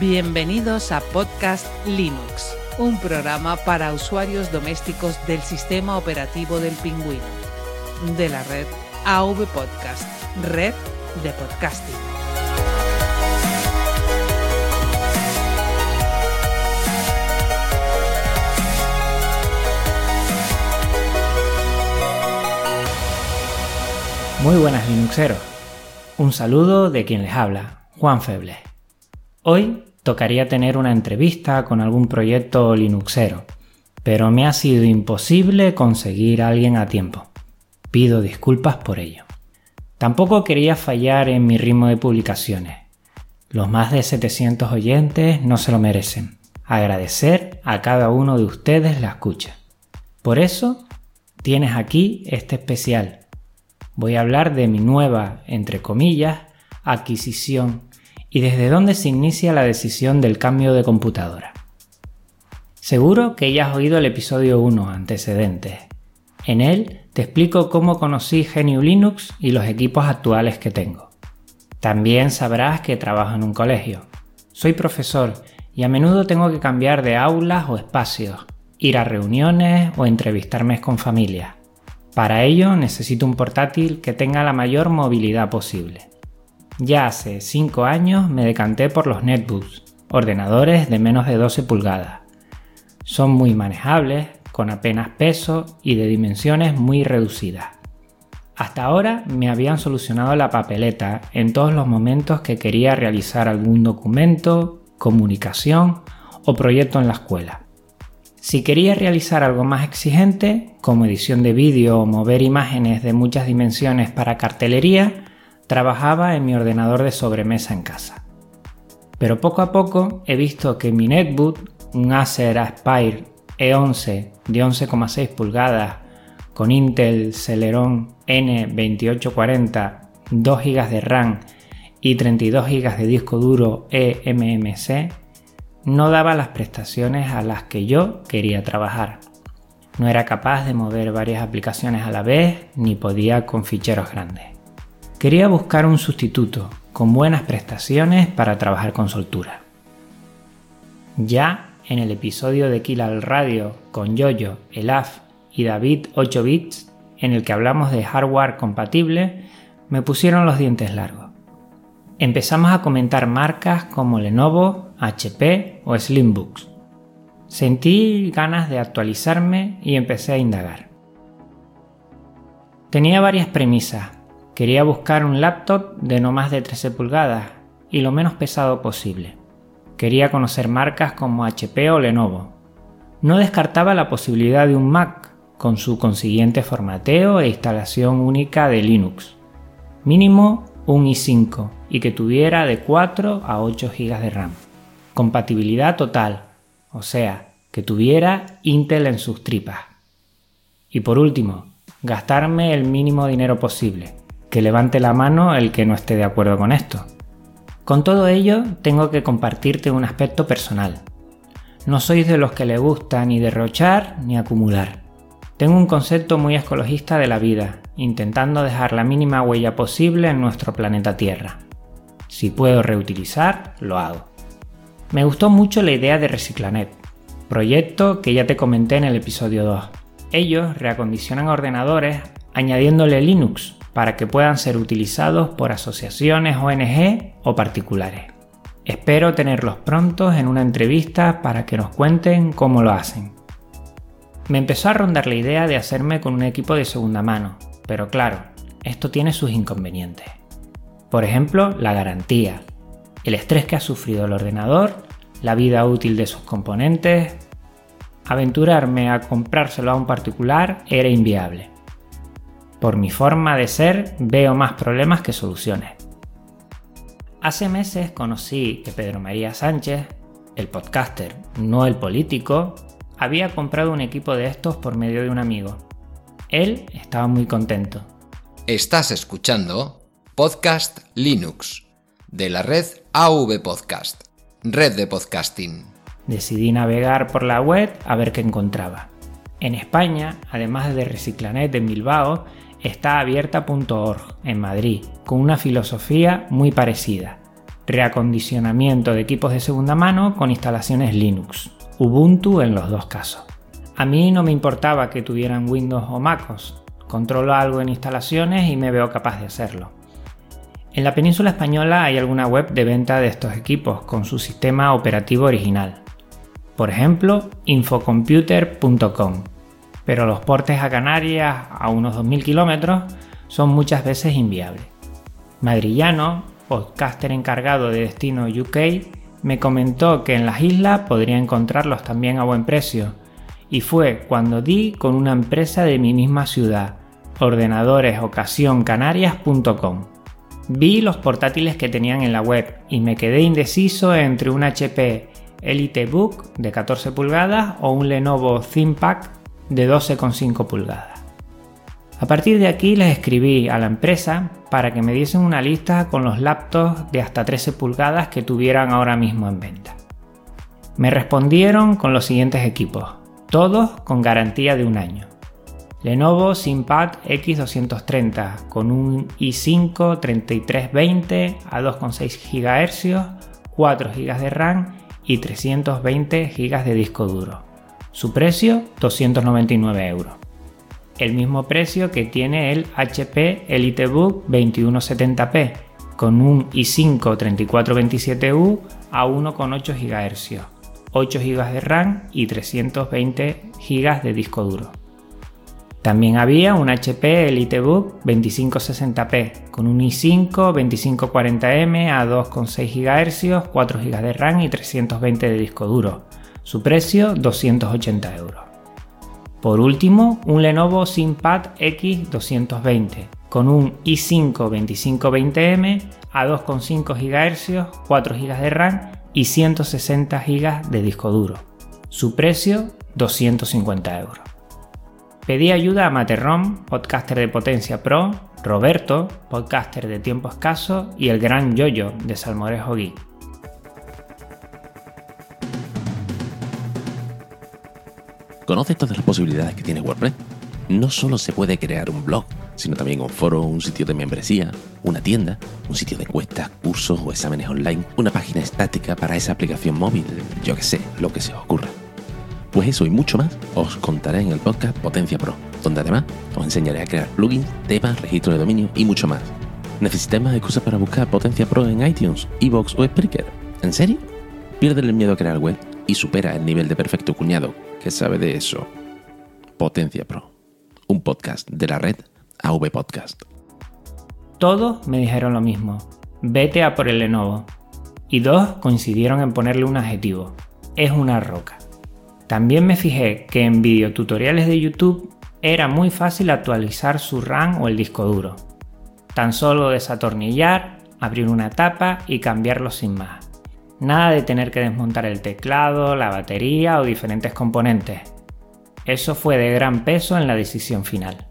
Bienvenidos a Podcast Linux, un programa para usuarios domésticos del sistema operativo del pingüino, de la red AV Podcast, red de podcasting. Muy buenas Linuxeros. Un saludo de quien les habla, Juan Feble. Hoy tocaría tener una entrevista con algún proyecto Linuxero, pero me ha sido imposible conseguir a alguien a tiempo. Pido disculpas por ello. Tampoco quería fallar en mi ritmo de publicaciones. Los más de 700 oyentes no se lo merecen. Agradecer a cada uno de ustedes la escucha. Por eso tienes aquí este especial voy a hablar de mi nueva, entre comillas, adquisición y desde dónde se inicia la decisión del cambio de computadora. Seguro que ya has oído el episodio 1 antecedentes. En él te explico cómo conocí GNU Linux y los equipos actuales que tengo. También sabrás que trabajo en un colegio. Soy profesor y a menudo tengo que cambiar de aulas o espacios, ir a reuniones o entrevistarme con familias. Para ello necesito un portátil que tenga la mayor movilidad posible. Ya hace 5 años me decanté por los netbooks, ordenadores de menos de 12 pulgadas. Son muy manejables, con apenas peso y de dimensiones muy reducidas. Hasta ahora me habían solucionado la papeleta en todos los momentos que quería realizar algún documento, comunicación o proyecto en la escuela. Si quería realizar algo más exigente, como edición de vídeo o mover imágenes de muchas dimensiones para cartelería, trabajaba en mi ordenador de sobremesa en casa. Pero poco a poco he visto que mi netbook, un Acer Aspire E11 de 11,6 pulgadas con Intel Celeron N2840, 2 GB de RAM y 32 GB de disco duro eMMC, no daba las prestaciones a las que yo quería trabajar. No era capaz de mover varias aplicaciones a la vez ni podía con ficheros grandes. Quería buscar un sustituto con buenas prestaciones para trabajar con soltura. Ya en el episodio de Kill al Radio con Yoyo, Elaf y David 8 bits, en el que hablamos de hardware compatible, me pusieron los dientes largos empezamos a comentar marcas como Lenovo, HP o Slimbooks. Sentí ganas de actualizarme y empecé a indagar. Tenía varias premisas. Quería buscar un laptop de no más de 13 pulgadas y lo menos pesado posible. Quería conocer marcas como HP o Lenovo. No descartaba la posibilidad de un Mac con su consiguiente formateo e instalación única de Linux. Mínimo un i5 y que tuviera de 4 a 8 GB de RAM. Compatibilidad total, o sea, que tuviera Intel en sus tripas. Y por último, gastarme el mínimo dinero posible. Que levante la mano el que no esté de acuerdo con esto. Con todo ello, tengo que compartirte un aspecto personal. No sois de los que le gusta ni derrochar ni acumular. Tengo un concepto muy ecologista de la vida intentando dejar la mínima huella posible en nuestro planeta Tierra. Si puedo reutilizar, lo hago. Me gustó mucho la idea de Reciclanet, proyecto que ya te comenté en el episodio 2. Ellos reacondicionan ordenadores añadiéndole Linux para que puedan ser utilizados por asociaciones ONG o particulares. Espero tenerlos prontos en una entrevista para que nos cuenten cómo lo hacen. Me empezó a rondar la idea de hacerme con un equipo de segunda mano, pero claro, esto tiene sus inconvenientes. Por ejemplo, la garantía, el estrés que ha sufrido el ordenador, la vida útil de sus componentes. Aventurarme a comprárselo a un particular era inviable. Por mi forma de ser, veo más problemas que soluciones. Hace meses conocí que Pedro María Sánchez, el podcaster, no el político, había comprado un equipo de estos por medio de un amigo él estaba muy contento. Estás escuchando Podcast Linux de la red AV Podcast, red de podcasting. Decidí navegar por la web a ver qué encontraba. En España, además de Reciclanet en Bilbao, está abierta.org en Madrid, con una filosofía muy parecida. reacondicionamiento de equipos de segunda mano con instalaciones Linux, Ubuntu en los dos casos. A mí no me importaba que tuvieran Windows o MacOS, controlo algo en instalaciones y me veo capaz de hacerlo. En la península española hay alguna web de venta de estos equipos con su sistema operativo original. Por ejemplo, infocomputer.com. Pero los portes a Canarias a unos 2.000 kilómetros son muchas veces inviables. Madrillano, podcaster encargado de destino UK, me comentó que en las islas podría encontrarlos también a buen precio. Y fue cuando di con una empresa de mi misma ciudad, ordenadoresocasióncanarias.com Vi los portátiles que tenían en la web y me quedé indeciso entre un HP EliteBook de 14 pulgadas o un Lenovo ThinkPad de 12,5 pulgadas. A partir de aquí les escribí a la empresa para que me diesen una lista con los laptops de hasta 13 pulgadas que tuvieran ahora mismo en venta. Me respondieron con los siguientes equipos, todos con garantía de un año. Lenovo ThinkPad X230 con un i5 3320 a 2,6 GHz, 4 GB de RAM y 320 GB de disco duro. Su precio 299 euros. El mismo precio que tiene el HP EliteBook 2170p con un i5 3427U a 1,8 GHz, 8 GB de RAM y 320 GB de disco duro. También había un HP EliteBook 2560p con un i5 2540M a 2,6 GHz, 4 GB de RAM y 320 de disco duro. Su precio 280 euros. Por último, un Lenovo ThinkPad X220 con un i5 2520M a 2,5 GHz, 4 GB de RAM y 160 GB de disco duro. Su precio 250 euros. Pedí ayuda a Materrom, podcaster de Potencia Pro, Roberto, podcaster de Tiempo Escaso y el gran Yoyo de Salmorejo Geek. ¿Conoces todas las posibilidades que tiene WordPress? No solo se puede crear un blog, sino también un foro, un sitio de membresía, una tienda, un sitio de encuestas, cursos o exámenes online, una página estática para esa aplicación móvil, yo que sé, lo que se os ocurra. Pues eso y mucho más os contaré en el podcast Potencia Pro, donde además os enseñaré a crear plugins, temas, registro de dominio y mucho más. ¿Necesitáis más excusas para buscar Potencia Pro en iTunes, Evox o Spreaker? ¿En serio? Pierde el miedo a crear web y supera el nivel de perfecto cuñado que sabe de eso. Potencia Pro, un podcast de la red AV Podcast. Todos me dijeron lo mismo, vete a por el Lenovo. Y dos coincidieron en ponerle un adjetivo, es una roca. También me fijé que en videotutoriales de YouTube era muy fácil actualizar su RAM o el disco duro. Tan solo desatornillar, abrir una tapa y cambiarlo sin más. Nada de tener que desmontar el teclado, la batería o diferentes componentes. Eso fue de gran peso en la decisión final.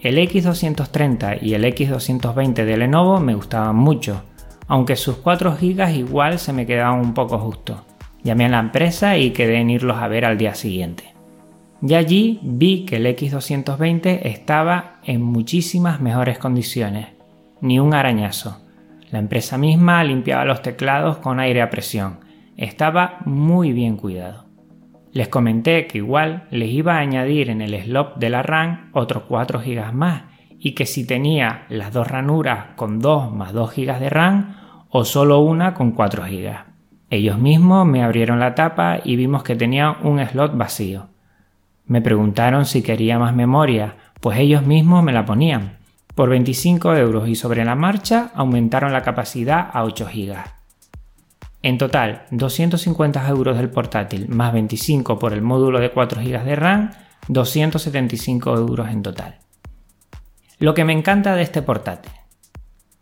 El X230 y el X220 de Lenovo me gustaban mucho, aunque sus 4 GB igual se me quedaban un poco justos. Llamé a la empresa y quedé en irlos a ver al día siguiente. Y allí vi que el X220 estaba en muchísimas mejores condiciones, ni un arañazo. La empresa misma limpiaba los teclados con aire a presión. Estaba muy bien cuidado. Les comenté que igual les iba a añadir en el slot de la RAM otros 4 GB más y que si tenía las dos ranuras con 2 más 2 GB de RAM o solo una con 4 GB. Ellos mismos me abrieron la tapa y vimos que tenía un slot vacío. Me preguntaron si quería más memoria, pues ellos mismos me la ponían. Por 25 euros y sobre la marcha aumentaron la capacidad a 8 GB. En total, 250 euros del portátil más 25 por el módulo de 4 GB de RAM, 275 euros en total. Lo que me encanta de este portátil,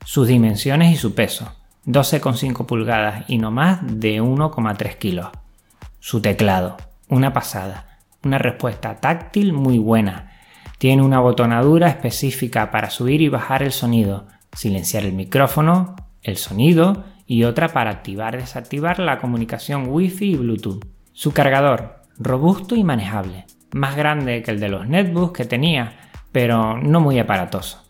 sus dimensiones y su peso. 12,5 pulgadas y no más de 1,3 kilos. Su teclado, una pasada, una respuesta táctil muy buena. Tiene una botonadura específica para subir y bajar el sonido, silenciar el micrófono, el sonido y otra para activar y desactivar la comunicación Wi-Fi y Bluetooth. Su cargador, robusto y manejable, más grande que el de los netbooks que tenía, pero no muy aparatoso.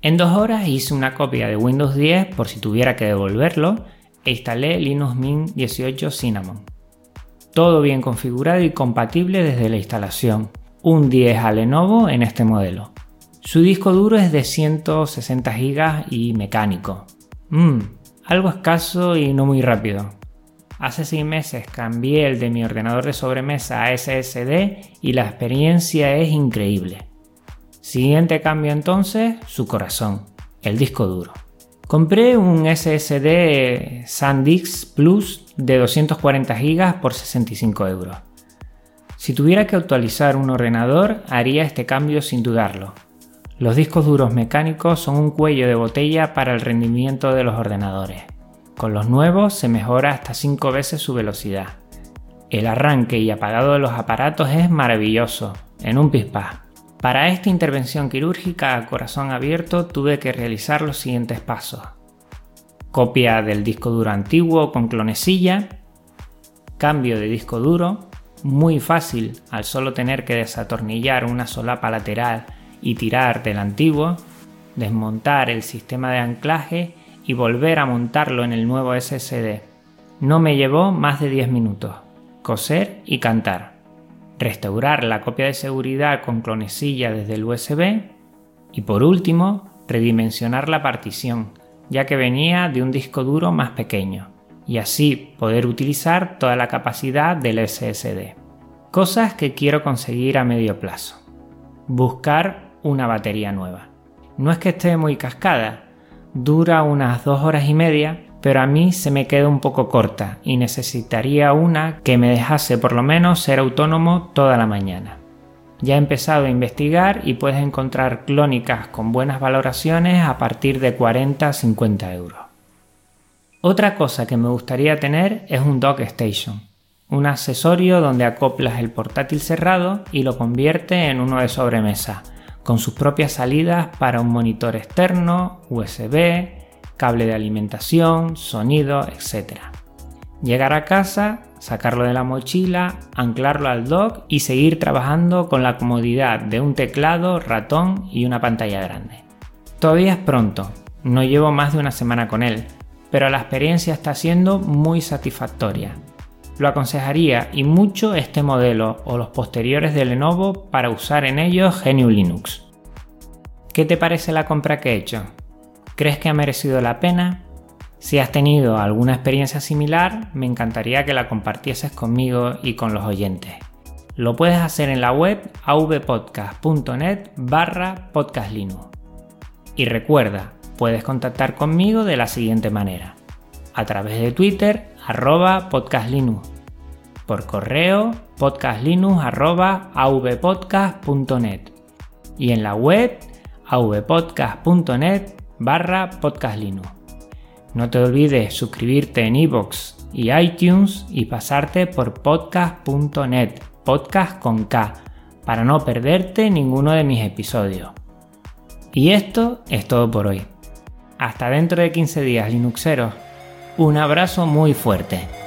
En dos horas hice una copia de Windows 10 por si tuviera que devolverlo e instalé Linux Mint 18 Cinnamon. Todo bien configurado y compatible desde la instalación. Un 10 a Lenovo en este modelo. Su disco duro es de 160 GB y mecánico. Mmm, algo escaso y no muy rápido. Hace 6 meses cambié el de mi ordenador de sobremesa a SSD y la experiencia es increíble. Siguiente cambio entonces, su corazón, el disco duro. Compré un SSD SanDisk Plus de 240 GB por 65 euros. Si tuviera que actualizar un ordenador, haría este cambio sin dudarlo. Los discos duros mecánicos son un cuello de botella para el rendimiento de los ordenadores. Con los nuevos se mejora hasta 5 veces su velocidad. El arranque y apagado de los aparatos es maravilloso, en un pispás. Para esta intervención quirúrgica a corazón abierto tuve que realizar los siguientes pasos. Copia del disco duro antiguo con clonecilla, cambio de disco duro, muy fácil al solo tener que desatornillar una solapa lateral y tirar del antiguo, desmontar el sistema de anclaje y volver a montarlo en el nuevo SSD. No me llevó más de 10 minutos. Coser y cantar restaurar la copia de seguridad con clonecilla desde el USB y por último redimensionar la partición, ya que venía de un disco duro más pequeño, y así poder utilizar toda la capacidad del SSD. Cosas que quiero conseguir a medio plazo. Buscar una batería nueva. No es que esté muy cascada, dura unas dos horas y media pero a mí se me queda un poco corta y necesitaría una que me dejase por lo menos ser autónomo toda la mañana. Ya he empezado a investigar y puedes encontrar clónicas con buenas valoraciones a partir de 40-50 euros. Otra cosa que me gustaría tener es un dock station, un accesorio donde acoplas el portátil cerrado y lo convierte en uno de sobremesa, con sus propias salidas para un monitor externo, USB, cable de alimentación, sonido, etc. Llegar a casa, sacarlo de la mochila, anclarlo al dock y seguir trabajando con la comodidad de un teclado, ratón y una pantalla grande. Todavía es pronto, no llevo más de una semana con él, pero la experiencia está siendo muy satisfactoria. Lo aconsejaría y mucho este modelo o los posteriores de Lenovo para usar en ellos GNU Linux. ¿Qué te parece la compra que he hecho? ¿Crees que ha merecido la pena? Si has tenido alguna experiencia similar, me encantaría que la compartieses conmigo y con los oyentes. Lo puedes hacer en la web avpodcast.net barra podcastlinux. Y recuerda, puedes contactar conmigo de la siguiente manera. A través de Twitter, arroba podcastlinux. Por correo, podcastlinux. Y en la web, avpodcast.net barra Podcast Linux. No te olvides suscribirte en iVoox y iTunes y pasarte por podcast.net, podcast con K, para no perderte ninguno de mis episodios. Y esto es todo por hoy. Hasta dentro de 15 días, Linuxeros. Un abrazo muy fuerte.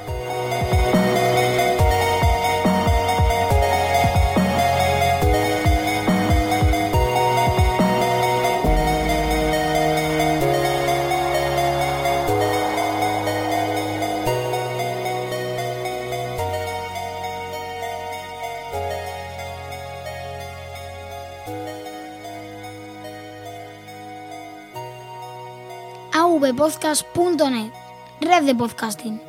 avpodcast.net, red de podcasting.